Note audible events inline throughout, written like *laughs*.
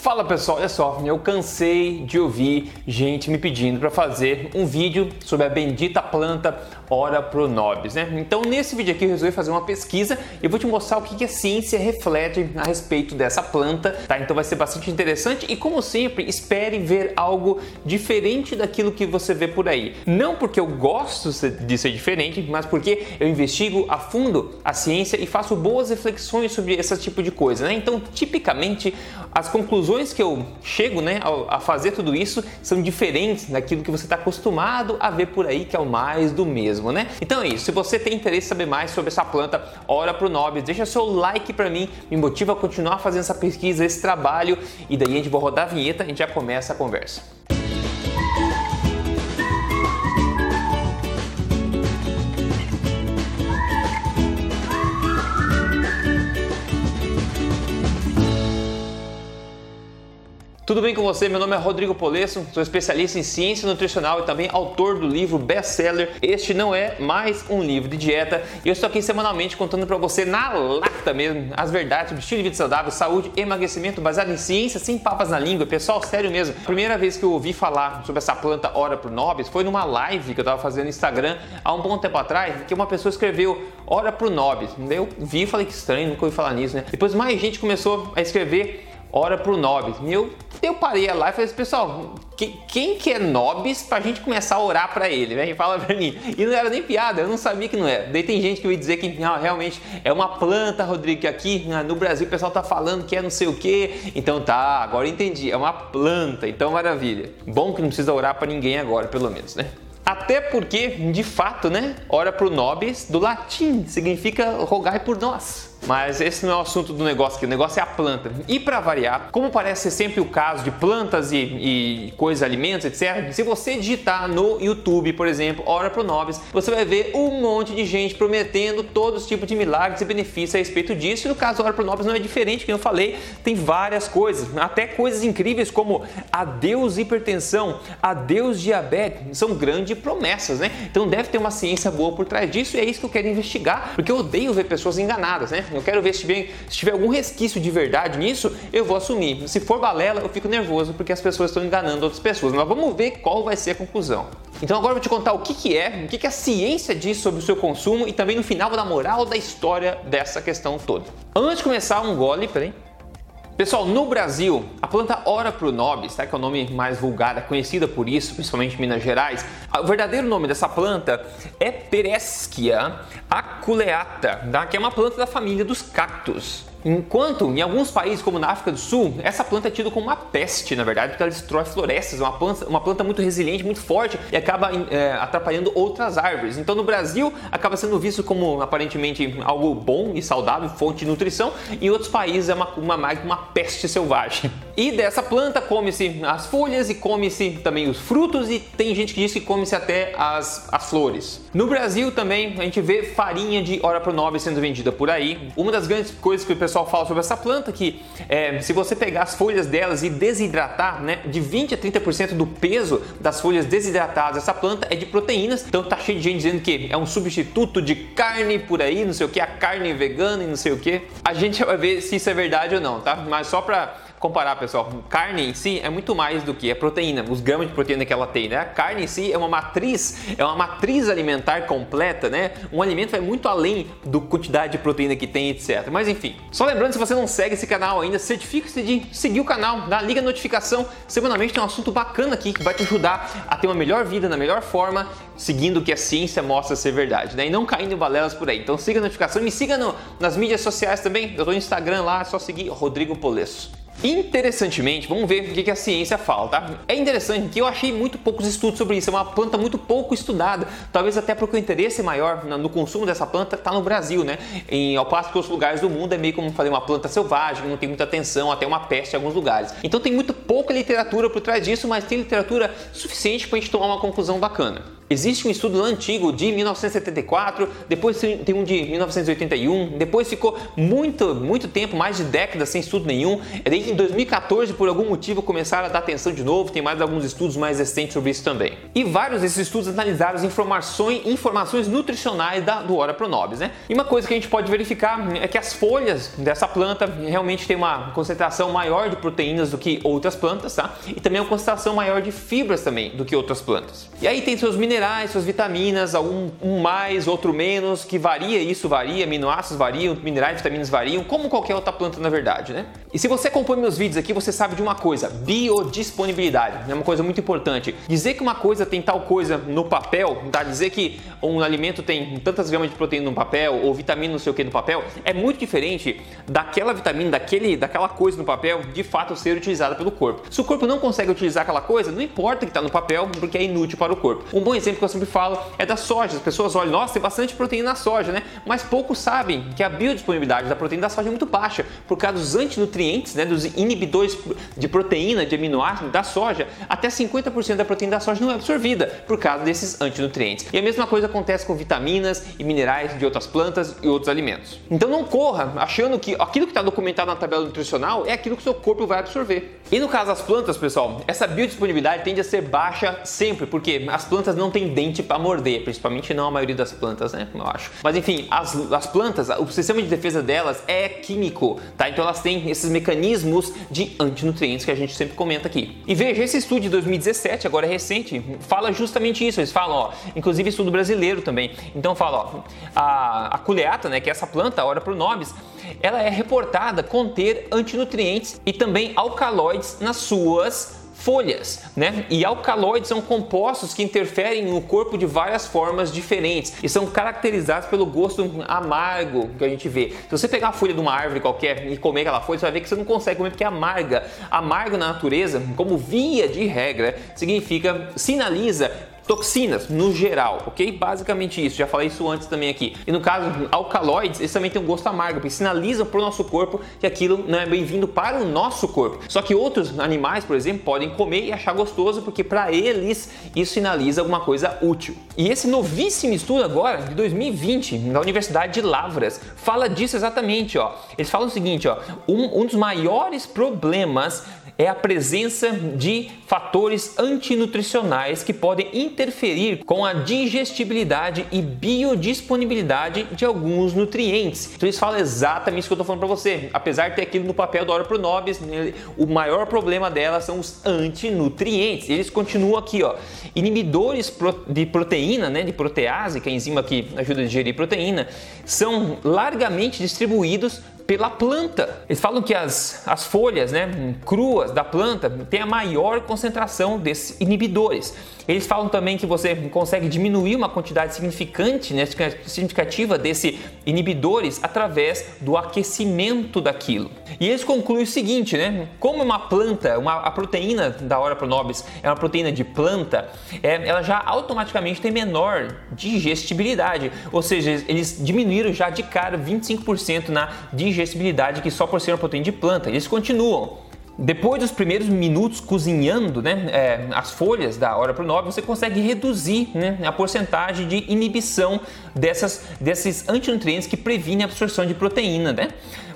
Fala pessoal, olha só, eu cansei de ouvir gente me pedindo para fazer um vídeo sobre a bendita planta Ora Pronobis, né? Então nesse vídeo aqui eu resolvi fazer uma pesquisa e vou te mostrar o que a ciência reflete a respeito dessa planta, tá? Então vai ser bastante interessante e como sempre, espere ver algo diferente daquilo que você vê por aí. Não porque eu gosto de ser diferente, mas porque eu investigo a fundo a ciência e faço boas reflexões sobre esse tipo de coisa, né? Então, tipicamente, as conclusões conclusões que eu chego né, a fazer tudo isso são diferentes daquilo que você está acostumado a ver por aí, que é o mais do mesmo, né? Então é isso. Se você tem interesse em saber mais sobre essa planta, ora pro Nobis, deixa seu like para mim, me motiva a continuar fazendo essa pesquisa, esse trabalho, e daí a gente vai rodar a vinheta e a gente já começa a conversa. Tudo bem com você? Meu nome é Rodrigo Polesso, sou especialista em ciência nutricional e também autor do livro best-seller Este Não É Mais Um Livro de Dieta e eu estou aqui semanalmente contando para você na lata mesmo as verdades sobre estilo de vida saudável, saúde, emagrecimento baseado em ciência, sem papas na língua. Pessoal, sério mesmo, a primeira vez que eu ouvi falar sobre essa planta Ora Pro Nobis foi numa live que eu estava fazendo no Instagram há um bom tempo atrás, que uma pessoa escreveu Ora Pro Nobis. Eu vi e falei que estranho, nunca ouvi falar nisso, né? Depois mais gente começou a escrever ora pro Nobis. Eu, eu parei lá e falei assim, pessoal, que, quem que é Nobis pra gente começar a orar para ele? Vem, fala pra mim. E não era nem piada, eu não sabia que não era. Daí tem gente que vai dizer que não, realmente é uma planta, Rodrigo, que aqui né, no Brasil o pessoal tá falando que é não sei o que. Então tá, agora entendi, é uma planta, então maravilha. Bom que não precisa orar para ninguém agora, pelo menos, né? Até porque, de fato, né? Ora pro nobis, do latim, significa rogai por nós. Mas esse não é o assunto do negócio aqui, o negócio é a planta. E para variar, como parece ser sempre o caso de plantas e, e coisas, alimentos, etc., se você digitar no YouTube, por exemplo, Ora Pro Nobis, você vai ver um monte de gente prometendo todos os tipos de milagres e benefícios a respeito disso. E no caso Ora Pro Nobis não é diferente, como eu falei, tem várias coisas, até coisas incríveis como adeus hipertensão, adeus diabetes, são grandes promessas, né? Então deve ter uma ciência boa por trás disso e é isso que eu quero investigar, porque eu odeio ver pessoas enganadas, né? Eu quero ver se tiver, se tiver algum resquício de verdade nisso, eu vou assumir. Se for balela, eu fico nervoso porque as pessoas estão enganando outras pessoas. Mas vamos ver qual vai ser a conclusão. Então agora eu vou te contar o que, que é, o que, que a ciência diz sobre o seu consumo e também no final vou dar moral da história dessa questão toda. Antes de começar, um gole, peraí. Pessoal, no Brasil, a planta Ora pronobis, tá, que é o nome mais vulgar, é conhecida por isso, principalmente em Minas Gerais, o verdadeiro nome dessa planta é Pereschia aculeata, tá, que é uma planta da família dos cactos. Enquanto em alguns países, como na África do Sul, essa planta é tida como uma peste, na verdade, porque ela destrói florestas, é uma planta, uma planta muito resiliente, muito forte e acaba é, atrapalhando outras árvores. Então no Brasil acaba sendo visto como aparentemente algo bom e saudável, fonte de nutrição, e em outros países é uma, uma, uma peste selvagem. *laughs* E dessa planta come-se as folhas e come-se também os frutos, e tem gente que diz que come-se até as, as flores. No Brasil também a gente vê farinha de Ora Pronobis sendo vendida por aí. Uma das grandes coisas que o pessoal fala sobre essa planta que é, se você pegar as folhas delas e desidratar, né, de 20 a 30% do peso das folhas desidratadas dessa planta é de proteínas. Então tá cheio de gente dizendo que é um substituto de carne por aí, não sei o que, a carne vegana e não sei o que. A gente vai ver se isso é verdade ou não, tá? Mas só para comparar, pessoal, carne em si é muito mais do que a proteína, os gramas de proteína que ela tem, né? A carne em si é uma matriz, é uma matriz alimentar completa, né? Um alimento vai muito além do quantidade de proteína que tem, etc. Mas enfim, só lembrando, se você não segue esse canal ainda, certifique-se de seguir o canal, dá, liga a notificação. Semanalmente tem um assunto bacana aqui que vai te ajudar a ter uma melhor vida, na melhor forma, seguindo o que a ciência mostra ser verdade, né? E não caindo em balelas por aí. Então siga a notificação me siga no, nas mídias sociais também. Eu tô no Instagram lá, é só seguir Rodrigo Polesso. Interessantemente, vamos ver o que a ciência fala, tá? É interessante que eu achei muito poucos estudos sobre isso, é uma planta muito pouco estudada, talvez até porque o interesse maior no consumo dessa planta está no Brasil, né? Em, ao passo que outros lugares do mundo é meio como fazer uma planta selvagem, não tem muita atenção, até uma peste em alguns lugares. Então tem muito pouca literatura por trás disso, mas tem literatura suficiente para a gente tomar uma conclusão bacana. Existe um estudo antigo de 1974, depois tem um de 1981, depois ficou muito, muito tempo, mais de décadas sem estudo nenhum. É em 2014, por algum motivo, começaram a dar atenção de novo, tem mais alguns estudos mais recentes sobre isso também. E vários desses estudos analisaram informações, informações nutricionais da, do Ora Pronobis, né? E uma coisa que a gente pode verificar é que as folhas dessa planta realmente tem uma concentração maior de proteínas do que outras plantas, tá? E também uma concentração maior de fibras também do que outras plantas. E aí tem seus minerais, suas vitaminas, algum um mais, outro menos, que varia, isso varia, aminoácidos variam, minerais, vitaminas variam, como qualquer outra planta na verdade, né? E se você acompanha meus vídeos aqui, você sabe de uma coisa, biodisponibilidade, é uma coisa muito importante. Dizer que uma coisa tem tal coisa no papel, tá? Dizer que um alimento tem tantas gramas de proteína no papel ou vitamina não sei o que no papel, é muito diferente daquela vitamina, daquele, daquela coisa no papel, de fato ser utilizada pelo corpo. Se o corpo não consegue utilizar aquela coisa, não importa que está no papel, porque é inútil para o corpo. Um bom exemplo que eu sempre falo é da soja. As pessoas olham, nossa, tem bastante proteína na soja, né? Mas poucos sabem que a biodisponibilidade da proteína da soja é muito baixa, por causa dos antinutrientes, né, dos inibidores de proteína, de aminoácidos da soja, até 50% da proteína da soja não é absorvida por causa desses antinutrientes. E a mesma coisa acontece com vitaminas e minerais de outras plantas e outros alimentos. Então não corra achando que aquilo que está documentado na tabela nutricional é aquilo que seu corpo vai absorver. E no caso das plantas, pessoal, essa biodisponibilidade tende a ser baixa sempre, porque as plantas não têm dente para morder, principalmente não a maioria das plantas, né? Eu acho. Mas enfim, as, as plantas, o sistema de defesa delas é químico, tá? Então elas têm esses mecanismos de antinutrientes que a gente sempre comenta aqui. E veja, esse estudo de 2017, agora é recente, fala justamente isso. Eles falam, ó, inclusive estudo brasileiro também. Então fala, ó, a, a culeata, né, que é essa planta, Ora pronobis, ela é reportada conter antinutrientes e também alcaloides nas suas folhas, né? E alcaloides são compostos que interferem no corpo de várias formas diferentes e são caracterizados pelo gosto amargo que a gente vê. Se você pegar a folha de uma árvore qualquer e comer aquela folha, você vai ver que você não consegue comer porque é amarga. Amargo na natureza, como via de regra, significa sinaliza toxinas no geral, ok? Basicamente isso, já falei isso antes também aqui. E no caso, alcaloides, eles também têm um gosto amargo, porque sinalizam para o nosso corpo que aquilo não é bem-vindo para o nosso corpo. Só que outros animais, por exemplo, podem comer e achar gostoso, porque para eles isso sinaliza alguma coisa útil. E esse novíssimo estudo agora, de 2020, da Universidade de Lavras, fala disso exatamente, ó. Eles falam o seguinte, ó, um, um dos maiores problemas é a presença de fatores antinutricionais que podem interferir com a digestibilidade e biodisponibilidade de alguns nutrientes. Então eles falam exatamente isso que eu estou falando para você. Apesar de ter aquilo no papel da Hora Pro Nobis, né, o maior problema dela são os antinutrientes. Eles continuam aqui, ó, inibidores de proteína, né, de protease, que é a enzima que ajuda a digerir proteína, são largamente distribuídos pela planta. Eles falam que as, as folhas né, cruas da planta têm a maior concentração desses inibidores. Eles falam também que você consegue diminuir uma quantidade significante, né, significativa desses inibidores através do aquecimento daquilo. E eles concluem o seguinte, né? Como uma planta, uma, a proteína da Ora pronobis é uma proteína de planta, é, ela já automaticamente tem menor digestibilidade, ou seja, eles diminuíram já de cara 25% na digestibilidade que só por ser uma proteína de planta. Eles continuam. Depois dos primeiros minutos cozinhando né, é, as folhas da hora pro nove, você consegue reduzir né, a porcentagem de inibição dessas, desses antinutrientes que previnem a absorção de proteína. Né?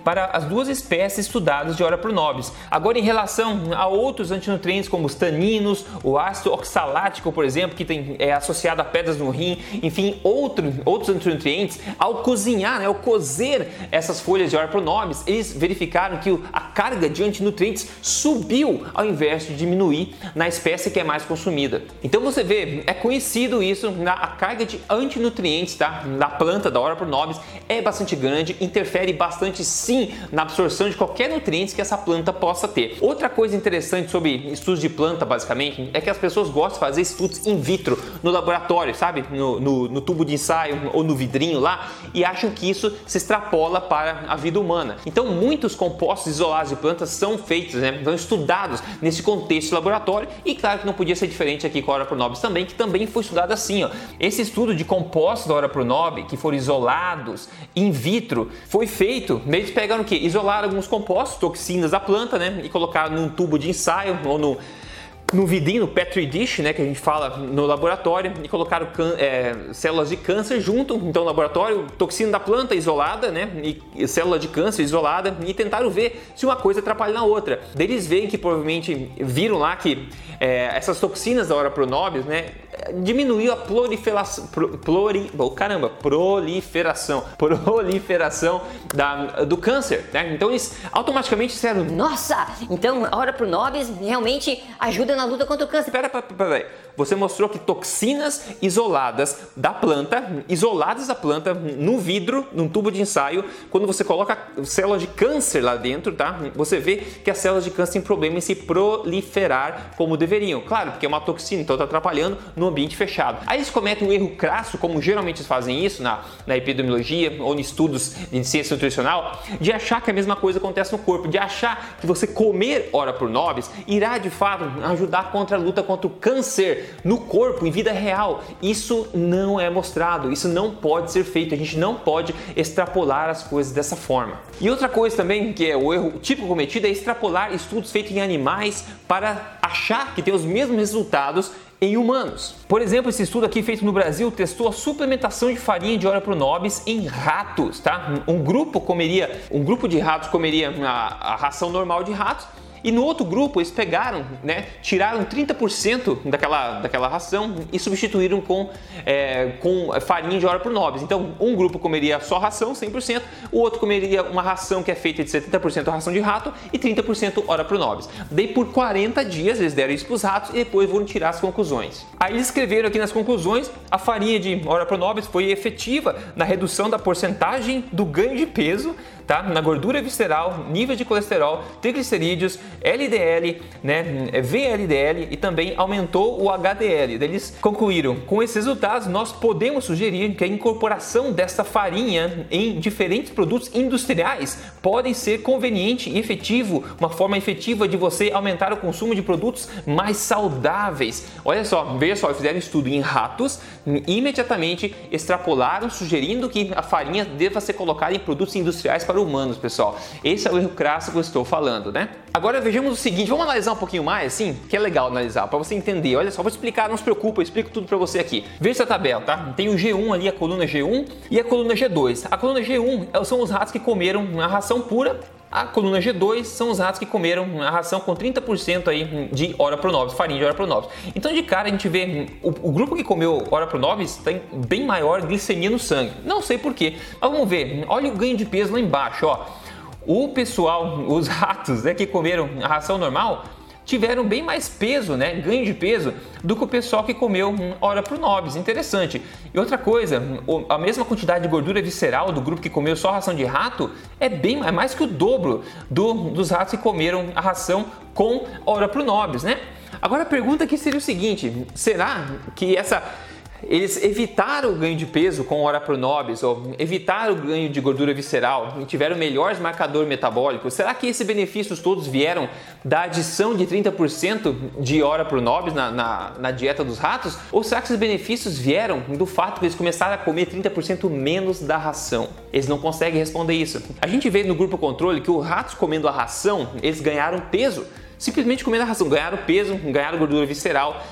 Para as duas espécies estudadas de Ora pronobis. Agora, em relação a outros antinutrientes como os taninos, o ácido oxalático, por exemplo, que tem, é associado a pedras no rim, enfim, outro, outros antinutrientes, ao cozinhar, né, ao cozer essas folhas de Ora pronobis, eles verificaram que a carga de antinutrientes subiu ao invés de diminuir na espécie que é mais consumida. Então você vê, é conhecido isso, a carga de antinutrientes tá, da planta da Ora pronobis é bastante grande, interfere bastante sim sim na absorção de qualquer nutriente que essa planta possa ter. Outra coisa interessante sobre estudos de planta, basicamente, é que as pessoas gostam de fazer estudos in vitro no laboratório, sabe? No, no, no tubo de ensaio ou no vidrinho lá, e acham que isso se extrapola para a vida humana. Então, muitos compostos isolados de plantas são feitos, né? São estudados nesse contexto laboratório, e claro que não podia ser diferente aqui com a Ora Pronobis também, que também foi estudado assim, ó. Esse estudo de compostos da Ora Pronobis, que foram isolados in vitro, foi feito meio de pegaram o quê? Isolaram alguns compostos, toxinas da planta, né? E colocaram num tubo de ensaio ou no no vidinho, no Petri dish, né, que a gente fala no laboratório, e colocaram é, células de câncer junto, então laboratório, toxina da planta isolada, né, e célula de câncer isolada, e tentaram ver se uma coisa atrapalha na outra. Daí eles veem que provavelmente viram lá que é, essas toxinas da hora pronobis, né, diminuiu a proliferação, pluri, oh, caramba, proliferação, *laughs* proliferação da, do câncer, né? Então eles automaticamente disseram, nossa, então a hora pronobis realmente ajuda na luta contra o câncer. Pera, pera, pera, você mostrou que toxinas isoladas da planta, isoladas da planta no vidro, num tubo de ensaio, quando você coloca células de câncer lá dentro, tá? Você vê que as células de câncer têm problema em se proliferar como deveriam. Claro, porque é uma toxina, então está atrapalhando no ambiente fechado. Aí eles cometem um erro crasso, como geralmente eles fazem isso na, na epidemiologia ou em estudos de ciência nutricional, de achar que a mesma coisa acontece no corpo, de achar que você comer hora por nobres irá de fato ajudar contra a luta contra o câncer no corpo, em vida real. Isso não é mostrado, isso não pode ser feito, a gente não pode extrapolar as coisas dessa forma. E outra coisa também que é o erro típico cometido é extrapolar estudos feitos em animais para achar que tem os mesmos resultados em humanos. Por exemplo, esse estudo aqui feito no Brasil testou a suplementação de farinha de ora pro nobis em ratos, tá? Um grupo comeria, um grupo de ratos comeria a, a ração normal de ratos e no outro grupo eles pegaram, né, tiraram 30% daquela, daquela ração e substituíram com, é, com farinha de hora por nobres. Então um grupo comeria só ração, 100%, o outro comeria uma ração que é feita de 70% ração de rato e 30% hora por nobres. Daí por 40 dias eles deram isso para os ratos e depois foram tirar as conclusões. Aí eles escreveram aqui nas conclusões, a farinha de hora por nobres foi efetiva na redução da porcentagem do ganho de peso tá? Na gordura visceral, nível de colesterol, triglicerídeos, LDL, né? VLDL e também aumentou o HDL. Eles concluíram: com esses resultados, nós podemos sugerir que a incorporação desta farinha em diferentes produtos industriais podem ser conveniente e efetivo, uma forma efetiva de você aumentar o consumo de produtos mais saudáveis. Olha só, veja só, fizeram um estudo em ratos, imediatamente extrapolaram, sugerindo que a farinha deva ser colocada em produtos industriais para humanos, pessoal. Esse é o erro crasso que eu estou falando, né? Agora vejamos o seguinte, vamos analisar um pouquinho mais, assim, que é legal analisar, para você entender. Olha só, vou explicar, não se preocupa, eu explico tudo para você aqui. Veja essa tabela, tá? Tem o G1 ali, a coluna G1 e a coluna G2. A coluna G1 é, são os ratos que comeram a ração pura a coluna G2 são os ratos que comeram a ração com 30% aí de ora pronobis, farinha de ora pronobis. Então de cara a gente vê o, o grupo que comeu ora pronobis tem bem maior glicemia no sangue. Não sei porquê. Mas vamos ver. Olha o ganho de peso lá embaixo, ó. O pessoal, os ratos né, que comeram a ração normal, tiveram bem mais peso, né, ganho de peso, do que o pessoal que comeu hora pro nobis. Interessante. E outra coisa, a mesma quantidade de gordura visceral do grupo que comeu só ração de rato é bem é mais que o dobro do, dos ratos que comeram a ração com hora pro nobis, né? Agora a pergunta aqui seria o seguinte: será que essa eles evitaram o ganho de peso com hora pro nobis ou evitaram o ganho de gordura visceral e tiveram melhores marcadores metabólicos, será que esses benefícios todos vieram da adição de 30% de hora pro nobis na, na, na, dieta dos ratos? Ou será que esses benefícios vieram do fato que eles começaram a comer 30% menos da ração? Eles não conseguem responder isso. A gente vê no grupo controle que os ratos comendo a ração, eles ganharam peso simplesmente comendo a ração, ganharam peso, ganharam gordura visceral,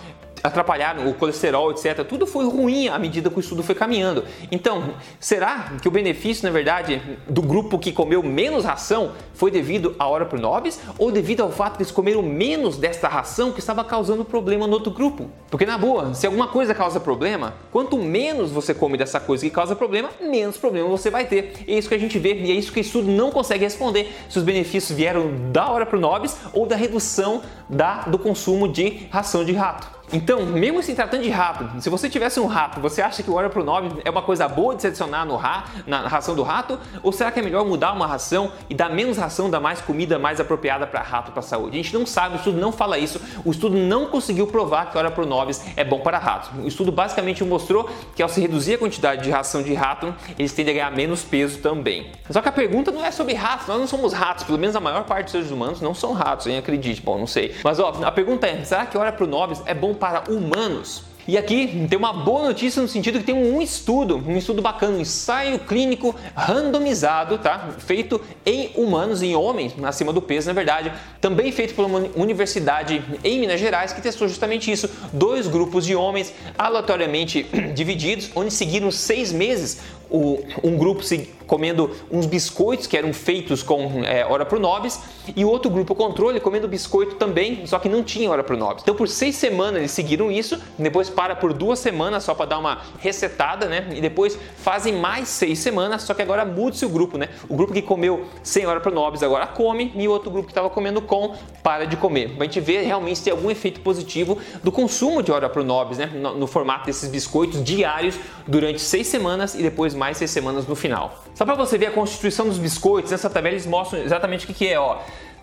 atrapalharam o colesterol, etc. Tudo foi ruim à medida que o estudo foi caminhando. Então, será que o benefício, na verdade, do grupo que comeu menos ração foi devido à hora pro nobis ou devido ao fato de eles comeram menos desta ração que estava causando problema no outro grupo? Porque na boa, se alguma coisa causa problema, quanto menos você come dessa coisa que causa problema, menos problema você vai ter. É isso que a gente vê e é isso que o estudo não consegue responder se os benefícios vieram da hora pro nobis ou da redução da, do consumo de ração de rato. Então, mesmo se tratando de rato, se você tivesse um rato, você acha que o óleo pro nobre é uma coisa boa de se adicionar no ra, na ração do rato? Ou será que é melhor mudar uma ração e dar menos ração, dar mais comida mais apropriada para rato, para saúde? A gente não sabe, o estudo não fala isso, o estudo não conseguiu provar que o óleo pro nobis é bom para ratos. O estudo basicamente mostrou que ao se reduzir a quantidade de ração de rato, eles tendem a ganhar menos peso também. Só que a pergunta não é sobre ratos, nós não somos ratos, pelo menos a maior parte dos seres humanos não são ratos, hein? acredite, bom, não sei. Mas ó, a pergunta é, será que o óleo pro nobis é bom para humanos? E aqui tem uma boa notícia no sentido que tem um estudo, um estudo bacana, um ensaio clínico randomizado, tá? Feito em humanos, em homens, acima do peso, na verdade, também feito por uma universidade em Minas Gerais que testou justamente isso. Dois grupos de homens aleatoriamente *clears throat* divididos, onde seguiram seis meses o, um grupo se, comendo uns biscoitos que eram feitos com é, ora pro nobis e o outro grupo controle comendo biscoito também, só que não tinha ora pro nobis. Então por seis semanas eles seguiram isso, depois para por duas semanas só para dar uma resetada, né? E depois fazem mais seis semanas, só que agora muda-se o grupo, né? O grupo que comeu sem hora pro nobis agora come e o outro grupo que estava comendo com para de comer. Pra gente ver realmente se tem algum efeito positivo do consumo de hora pro nobis, né? No, no formato desses biscoitos diários durante seis semanas e depois mais seis semanas no final. Só para você ver a constituição dos biscoitos, nessa tabela eles mostram exatamente o que, que é, ó.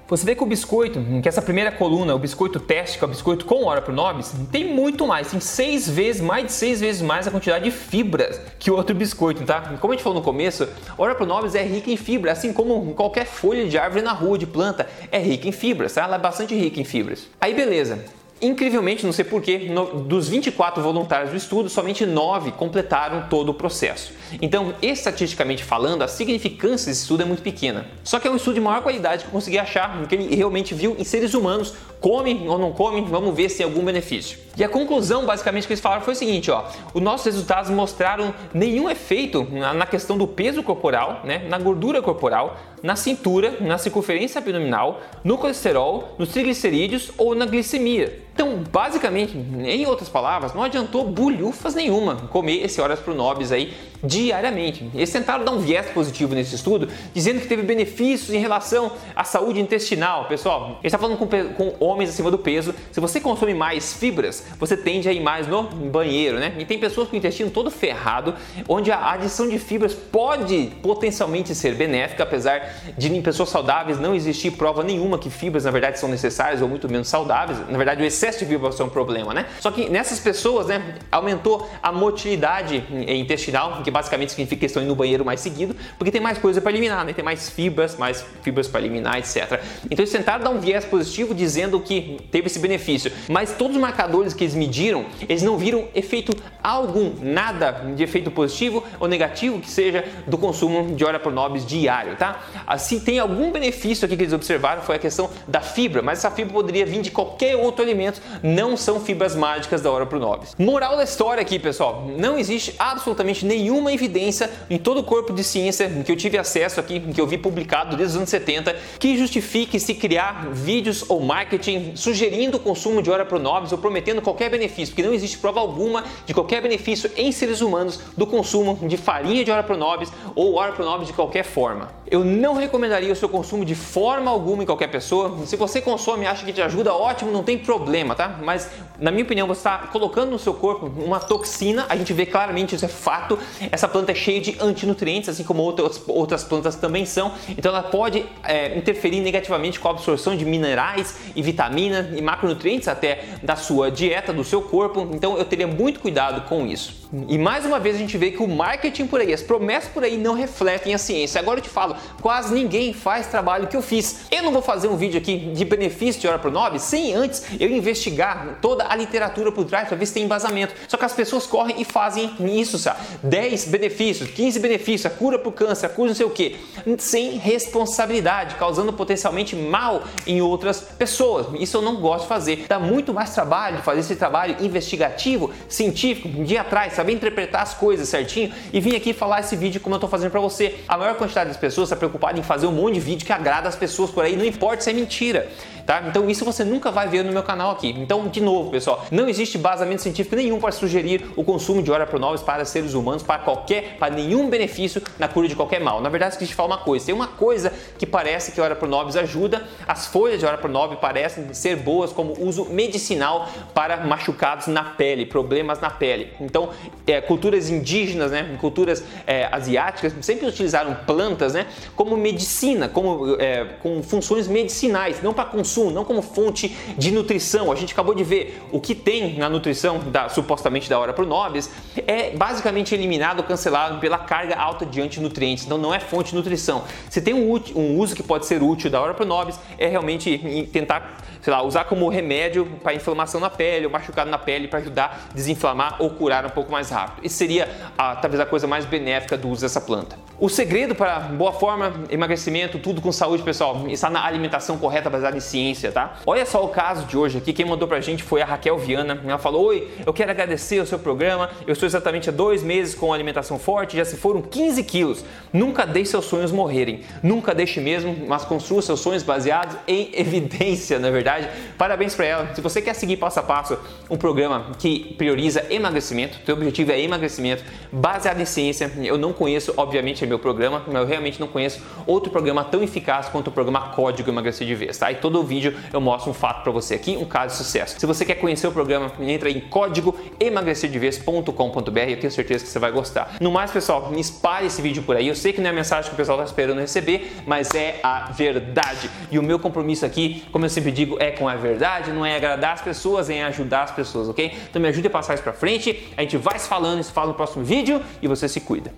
Você vê que o biscoito, que essa primeira coluna, o biscoito teste, que é o biscoito com hora pro nobis, tem muito mais, tem seis vezes, mais de seis vezes mais a quantidade de fibras que o outro biscoito, tá? Como a gente falou no começo, hora pro nobis é rica em fibra, assim como qualquer folha de árvore na rua, de planta, é rica em fibras, tá? Ela é bastante rica em fibras. Aí beleza, Incrivelmente, não sei porquê, dos 24 voluntários do estudo, somente 9 completaram todo o processo. Então, estatisticamente falando, a significância desse estudo é muito pequena. Só que é um estudo de maior qualidade que consegui achar, que ele realmente viu em seres humanos, come ou não come, vamos ver se tem algum benefício. E a conclusão, basicamente, que eles falaram foi o seguinte: ó, os nossos resultados mostraram nenhum efeito na questão do peso corporal, né, na gordura corporal, na cintura, na circunferência abdominal, no colesterol, nos triglicerídeos ou na glicemia. Então, basicamente, em outras palavras, não adiantou bulhufas nenhuma comer esse horas pro nobis aí diariamente. Eles tentaram dar um viés positivo nesse estudo, dizendo que teve benefícios em relação à saúde intestinal. Pessoal, ele está falando com, com, homens acima do peso. Se você consome mais fibras, você tende a ir mais no banheiro, né? E tem pessoas com o intestino todo ferrado, onde a adição de fibras pode potencialmente ser benéfica, apesar de em pessoas saudáveis não existir prova nenhuma que fibras na verdade são necessárias ou muito menos saudáveis. Na verdade, o excesso de fibras é um problema, né? Só que nessas pessoas, né, aumentou a motilidade intestinal, que basicamente significa que estão indo no banheiro mais seguido, porque tem mais coisa para eliminar, né? Tem mais fibras, mais fibras para eliminar, etc. Então eles tentaram dar um viés positivo dizendo que teve esse benefício, mas todos os marcadores que eles mediram, eles não viram efeito algum, nada de efeito positivo ou negativo que seja do consumo de ora nobis diário, tá? Assim, tem algum benefício aqui que eles observaram foi a questão da fibra, mas essa fibra poderia vir de qualquer outro alimento, não são fibras mágicas da ora nobis. Moral da história aqui, pessoal, não existe absolutamente nenhuma evidência em todo o corpo de ciência que eu tive acesso aqui, que eu vi publicado desde os anos 70, que justifique se criar vídeos ou marketing sugerindo o consumo de ora nobis ou prometendo qualquer benefício, porque não existe prova alguma de qualquer benefício em seres humanos do consumo de farinha de ora nobis ou ora nobis de qualquer forma. Eu não recomendaria o seu consumo de forma alguma em qualquer pessoa. Se você consome e acha que te ajuda, ótimo, não tem problema, tá? Mas na minha opinião, você está colocando no seu corpo uma toxina, a gente vê claramente isso é fato. Essa planta é cheia de antinutrientes, assim como outras, outras plantas também são. Então ela pode é, interferir negativamente com a absorção de minerais e vitaminas e macronutrientes até da sua dieta, do seu corpo. Então eu teria muito cuidado com isso. E mais uma vez a gente vê que o marketing por aí, as promessas por aí não refletem a ciência. Agora eu te falo, quase ninguém faz trabalho que eu fiz. Eu não vou fazer um vídeo aqui de benefício de hora pro nobis sem antes eu investigar toda a literatura por trás para ver se tem embasamento. Só que as pessoas correm e fazem isso, sabe? 10 benefícios, 15 benefícios, a cura pro câncer, a cura não sei o que, sem responsabilidade, causando potencialmente mal em outras pessoas. Isso eu não gosto de fazer. Dá muito mais trabalho fazer esse trabalho investigativo, científico, um dia atrás, saber interpretar as coisas certinho e vir aqui falar esse vídeo como eu estou fazendo para você. A maior quantidade das pessoas está preocupada em fazer um monte de vídeo que agrada as pessoas por aí, não importa se é mentira tá? Então isso você nunca vai ver no meu canal aqui. Então, de novo, pessoal, não existe basamento científico nenhum para sugerir o consumo de ora pronobis para seres humanos, para qualquer, para nenhum benefício na cura de qualquer mal. Na verdade, se te falar uma coisa, tem uma coisa que parece que a ora pronobis ajuda, as folhas de ora pronobis parecem ser boas como uso medicinal para machucados na pele, problemas na pele. Então, é, culturas indígenas, né, culturas é, asiáticas sempre utilizaram plantas, né, como medicina, como é, com funções medicinais, não para consumo consumo, não como fonte de nutrição. A gente acabou de ver o que tem na nutrição da supostamente da hora pro nobis é basicamente eliminado, cancelado pela carga alta de antinutrientes. Então não é fonte de nutrição. Se tem um, um uso que pode ser útil da hora pro nobis é realmente tentar, sei lá, usar como remédio para inflamação na pele ou machucado na pele para ajudar a desinflamar ou curar um pouco mais rápido. Isso seria a, talvez a coisa mais benéfica do uso dessa planta. O segredo para boa forma, emagrecimento, tudo com saúde, pessoal, está na alimentação correta baseada em ciência, tá? Olha só o caso de hoje aqui, quem mandou pra gente foi a Raquel Viana. Ela falou: Oi, eu quero agradecer o seu programa. Eu estou exatamente há dois meses com alimentação forte, já se foram 15 quilos. Nunca deixe seus sonhos morrerem. Nunca deixe mesmo, mas construa seus sonhos baseados em *laughs* evidência, na é verdade. Parabéns para ela. Se você quer seguir passo a passo um programa que prioriza emagrecimento, teu objetivo é emagrecimento baseado em ciência, eu não conheço, obviamente, meu programa, mas eu realmente não conheço outro programa tão eficaz quanto o programa Código Emagrecer de Vez, tá? E todo vídeo eu mostro um fato para você aqui, um caso de sucesso. Se você quer conhecer o programa, entra em códigoemagrecerdevez.com.br, eu tenho certeza que você vai gostar. No mais, pessoal, espalhe esse vídeo por aí. Eu sei que não é a mensagem que o pessoal está esperando receber, mas é a verdade. E o meu compromisso aqui, como eu sempre digo, é com a verdade, não é agradar as pessoas, é ajudar as pessoas, ok? Então me ajude a passar isso para frente. A gente vai se falando, se fala no próximo vídeo e você se cuida.